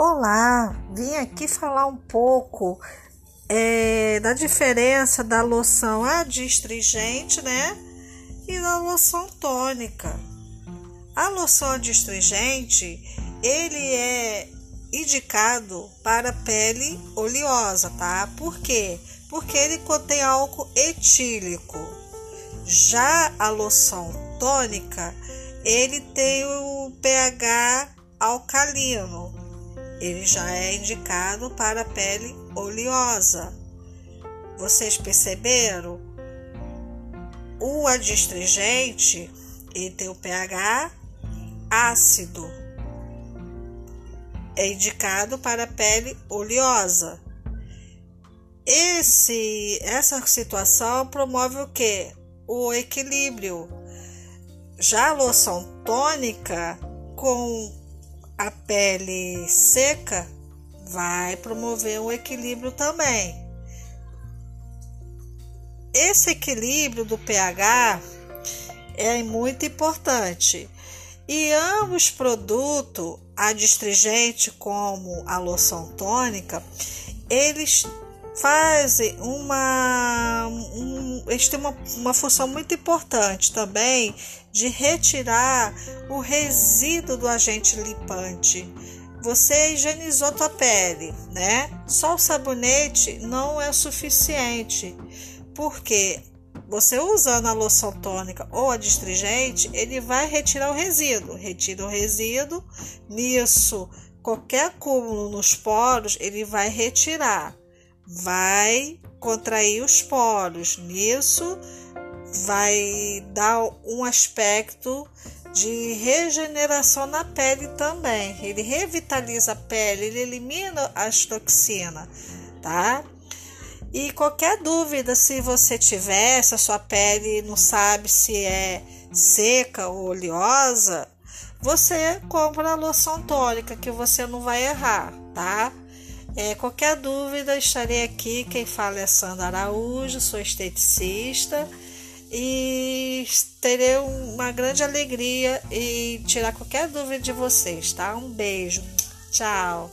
Olá, vim aqui falar um pouco é, da diferença da loção adstringente, né? E da loção tônica. A loção adstringente, ele é indicado para pele oleosa, tá? Por quê? Porque ele contém álcool etílico. Já a loção tônica, ele tem o pH alcalino ele já é indicado para pele oleosa. Vocês perceberam? O adstringente ele tem o pH ácido. É indicado para pele oleosa. Esse, essa situação promove o que? O equilíbrio. Já a loção tônica com a pele seca vai promover um equilíbrio também. Esse equilíbrio do pH é muito importante. E ambos produtos, adstringente como a loção tônica, eles fazem uma, um, eles têm uma, uma função muito importante também de retirar o resíduo do agente lipante. Você higienizou tua pele, né? Só o sabonete não é suficiente, porque você usando a loção tônica ou a distringente, ele vai retirar o resíduo. Retira o resíduo, nisso, qualquer acúmulo nos poros, ele vai retirar vai contrair os poros. Nisso, vai dar um aspecto de regeneração na pele também. Ele revitaliza a pele, ele elimina as toxinas, tá? E qualquer dúvida, se você tiver, se a sua pele não sabe se é seca ou oleosa, você compra a loção tônica que você não vai errar, tá? É, qualquer dúvida, estarei aqui. Quem fala é Sandra Araújo, sou esteticista e terei uma grande alegria em tirar qualquer dúvida de vocês, tá? Um beijo. Tchau.